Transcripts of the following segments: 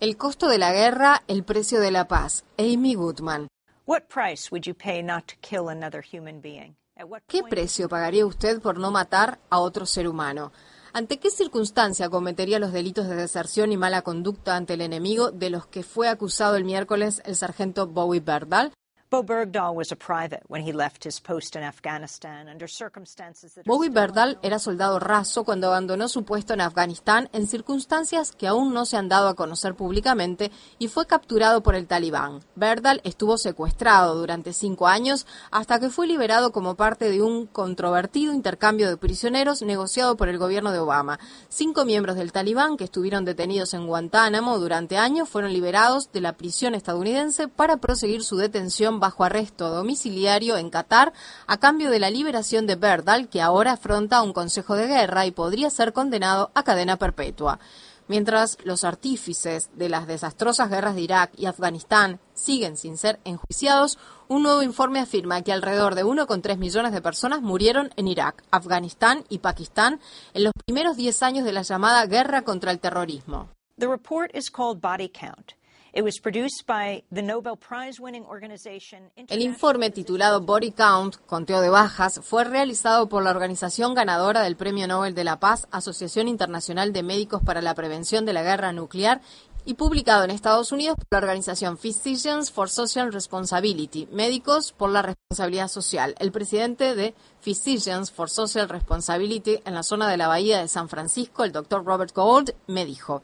El costo de la guerra, el precio de la paz. Amy Goodman. ¿Qué precio pagaría usted por no matar a otro ser humano? ¿Ante qué circunstancia cometería los delitos de deserción y mala conducta ante el enemigo de los que fue acusado el miércoles el sargento Bowie? Bowie Berdal era soldado raso cuando abandonó su puesto en Afganistán en circunstancias que aún no se han dado a conocer públicamente y fue capturado por el talibán. Berdal estuvo secuestrado durante cinco años hasta que fue liberado como parte de un controvertido intercambio de prisioneros negociado por el gobierno de Obama. Cinco miembros del talibán que estuvieron detenidos en Guantánamo durante años fueron liberados de la prisión estadounidense para proseguir su detención bajo arresto domiciliario en Qatar a cambio de la liberación de Berdal, que ahora afronta un consejo de guerra y podría ser condenado a cadena perpetua. Mientras los artífices de las desastrosas guerras de Irak y Afganistán siguen sin ser enjuiciados, un nuevo informe afirma que alrededor de 1,3 millones de personas murieron en Irak, Afganistán y Pakistán en los primeros 10 años de la llamada guerra contra el terrorismo. The report is called Body Count. El informe titulado Body Count, conteo de bajas, fue realizado por la organización ganadora del Premio Nobel de la Paz, Asociación Internacional de Médicos para la Prevención de la Guerra Nuclear, y publicado en Estados Unidos por la organización Physicians for Social Responsibility, Médicos por la Responsabilidad Social. El presidente de Physicians for Social Responsibility en la zona de la Bahía de San Francisco, el doctor Robert Gold, me dijo.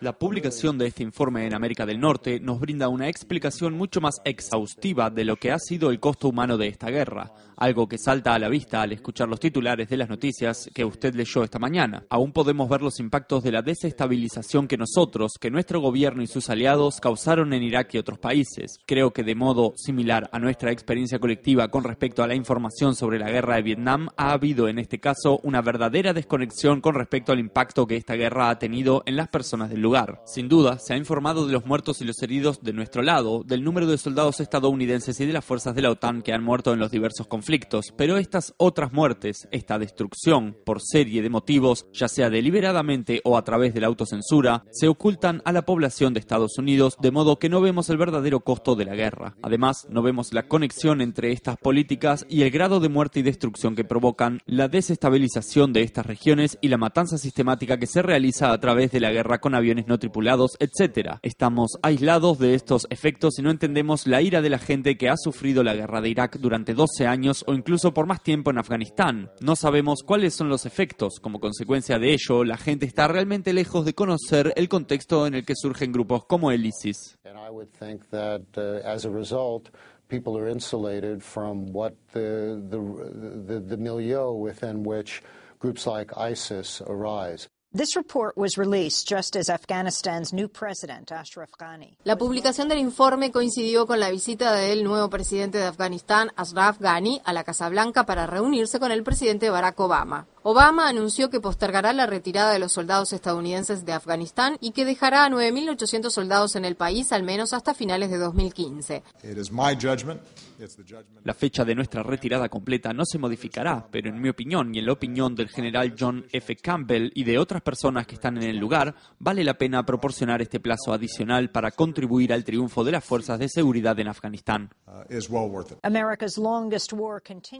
La publicación de este informe en América del Norte nos brinda una explicación mucho más exhaustiva de lo que ha sido el costo humano de esta guerra, algo que salta a la vista al escuchar los titulares de las noticias que usted leyó esta mañana. Aún podemos ver los impactos de la desestabilización que nosotros, que nuestro gobierno y sus aliados causaron en Irak y otros países Creo que de modo similar a nuestra experiencia colectiva con respecto a la información sobre la guerra de Vietnam, ha habido en este caso una verdadera desconexión con respecto al impacto que esta guerra ha tenido en las personas del lugar. Sin duda, se ha informado de los muertos y los heridos de nuestro lado, del número de soldados estadounidenses y de las fuerzas de la OTAN que han muerto en los diversos conflictos, pero estas otras muertes, esta destrucción, por serie de motivos, ya sea deliberadamente o a través de la autocensura, se ocultan a la población de Estados Unidos, de modo que no vemos el verdadero costo de la guerra. Además, no vemos la conexión entre estas políticas y el grado de muerte y destrucción que provocan la desestabilización de estas regiones y la matanza sistemática que se realiza a través de la guerra con aviones no tripulados, etc. Estamos aislados de estos efectos y no entendemos la ira de la gente que ha sufrido la guerra de Irak durante 12 años o incluso por más tiempo en Afganistán. No sabemos cuáles son los efectos. Como consecuencia de ello, la gente está realmente lejos de conocer el contexto en el que surgen grupos como el ISIS. that uh, as a result, people are insulated from what the, the, the, the milieu within which groups like ISIS arise. La publicación del informe coincidió con la visita del nuevo presidente de Afganistán, Ashraf Ghani, a la Casa Blanca para reunirse con el presidente Barack Obama. Obama anunció que postergará la retirada de los soldados estadounidenses de Afganistán y que dejará a 9.800 soldados en el país al menos hasta finales de 2015. La fecha de nuestra retirada completa no se modificará, pero en mi opinión y en la opinión del general John F. Campbell y de otras personas que están en el lugar, vale la pena proporcionar este plazo adicional para contribuir al triunfo de las fuerzas de seguridad en Afganistán.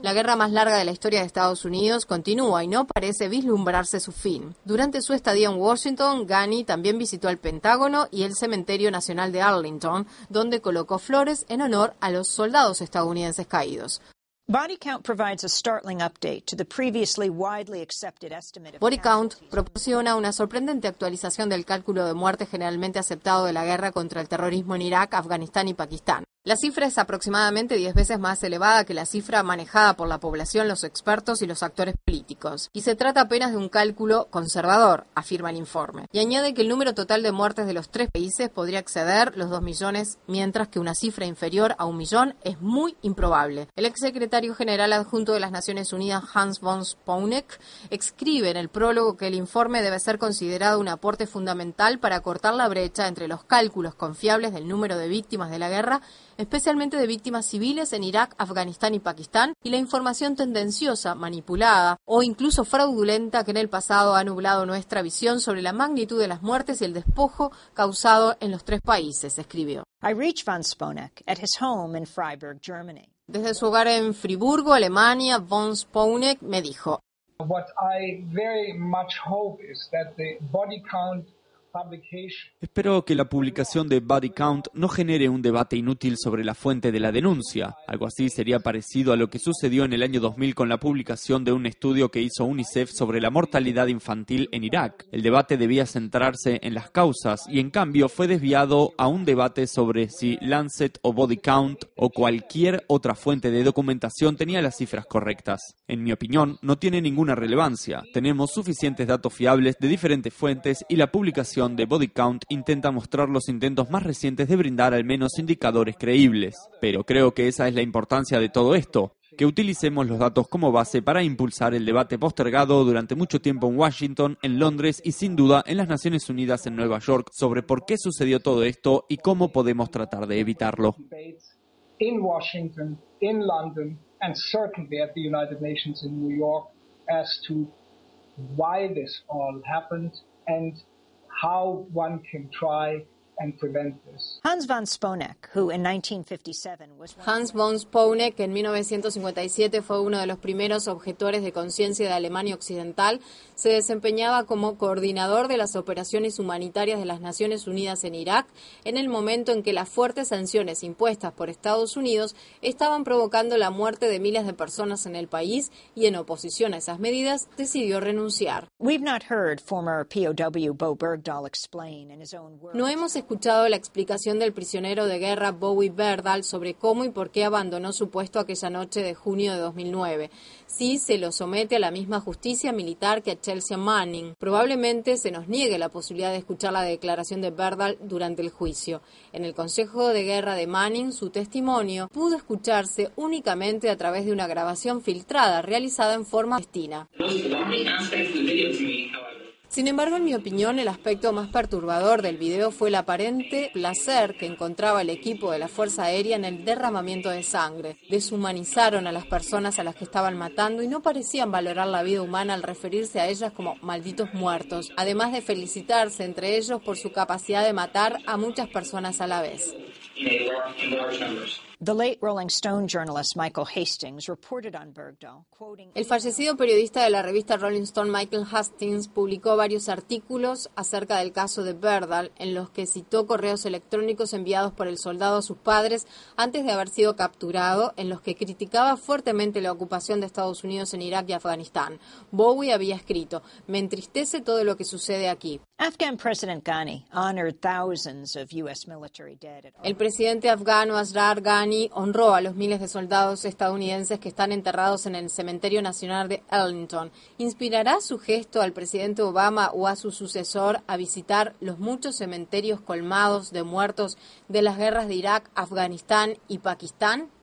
La guerra más larga de la historia de Estados Unidos continúa y no parece vislumbrarse su fin. Durante su estadía en Washington, Ghani también visitó el Pentágono y el Cementerio Nacional de Arlington, donde colocó flores en honor a los soldados estadounidenses caídos. Body Count proporciona una sorprendente actualización del cálculo de muerte generalmente aceptado de la guerra contra el terrorismo en Irak, Afganistán y Pakistán. La cifra es aproximadamente 10 veces más elevada que la cifra manejada por la población, los expertos y los actores políticos. Y se trata apenas de un cálculo conservador, afirma el informe. Y añade que el número total de muertes de los tres países podría exceder los 2 millones, mientras que una cifra inferior a un millón es muy improbable. El exsecretario general adjunto de las Naciones Unidas, Hans von Spauneck, escribe en el prólogo que el informe debe ser considerado un aporte fundamental para cortar la brecha entre los cálculos confiables del número de víctimas de la guerra especialmente de víctimas civiles en Irak, Afganistán y Pakistán, y la información tendenciosa, manipulada o incluso fraudulenta que en el pasado ha nublado nuestra visión sobre la magnitud de las muertes y el despojo causado en los tres países, escribió. Desde su hogar en Friburgo, Alemania, von Sponek me dijo, What I very much hope is that the body count Espero que la publicación de Body Count no genere un debate inútil sobre la fuente de la denuncia. Algo así sería parecido a lo que sucedió en el año 2000 con la publicación de un estudio que hizo UNICEF sobre la mortalidad infantil en Irak. El debate debía centrarse en las causas y en cambio fue desviado a un debate sobre si Lancet o Body Count o cualquier otra fuente de documentación tenía las cifras correctas. En mi opinión, no tiene ninguna relevancia. Tenemos suficientes datos fiables de diferentes fuentes y la publicación de Body Count intenta mostrar los intentos más recientes de brindar al menos indicadores creíbles. Pero creo que esa es la importancia de todo esto, que utilicemos los datos como base para impulsar el debate postergado durante mucho tiempo en Washington, en Londres y sin duda en las Naciones Unidas en Nueva York sobre por qué sucedió todo esto y cómo podemos tratar de evitarlo. Why this all happened and how one can try Hans von Sponeck, who in 1957 was Hans von Sponeck, que en 1957 fue uno de los primeros objetores de conciencia de Alemania Occidental, se desempeñaba como coordinador de las operaciones humanitarias de las Naciones Unidas en Irak en el momento en que las fuertes sanciones impuestas por Estados Unidos estaban provocando la muerte de miles de personas en el país y en oposición a esas medidas decidió renunciar. No hemos escuchado la explicación del prisionero de guerra Bowie Berdal sobre cómo y por qué abandonó su puesto aquella noche de junio de 2009. Sí se lo somete a la misma justicia militar que a Chelsea Manning. Probablemente se nos niegue la posibilidad de escuchar la declaración de Berdal durante el juicio. En el Consejo de Guerra de Manning, su testimonio pudo escucharse únicamente a través de una grabación filtrada realizada en forma destina. Sin embargo, en mi opinión, el aspecto más perturbador del video fue el aparente placer que encontraba el equipo de la Fuerza Aérea en el derramamiento de sangre. Deshumanizaron a las personas a las que estaban matando y no parecían valorar la vida humana al referirse a ellas como malditos muertos, además de felicitarse entre ellos por su capacidad de matar a muchas personas a la vez. El fallecido periodista de la revista Rolling Stone Michael Hastings publicó varios artículos acerca del caso de Berdal en los que citó correos electrónicos enviados por el soldado a sus padres antes de haber sido capturado, en los que criticaba fuertemente la ocupación de Estados Unidos en Irak y Afganistán. Bowie había escrito: "Me entristece todo lo que sucede aquí. El presidente afgano Ashraf Ghani honró a los miles de soldados estadounidenses que están enterrados en el Cementerio Nacional de Arlington. ¿Inspirará su gesto al presidente Obama o a su sucesor a visitar los muchos cementerios colmados de muertos de las guerras de Irak, Afganistán y Pakistán?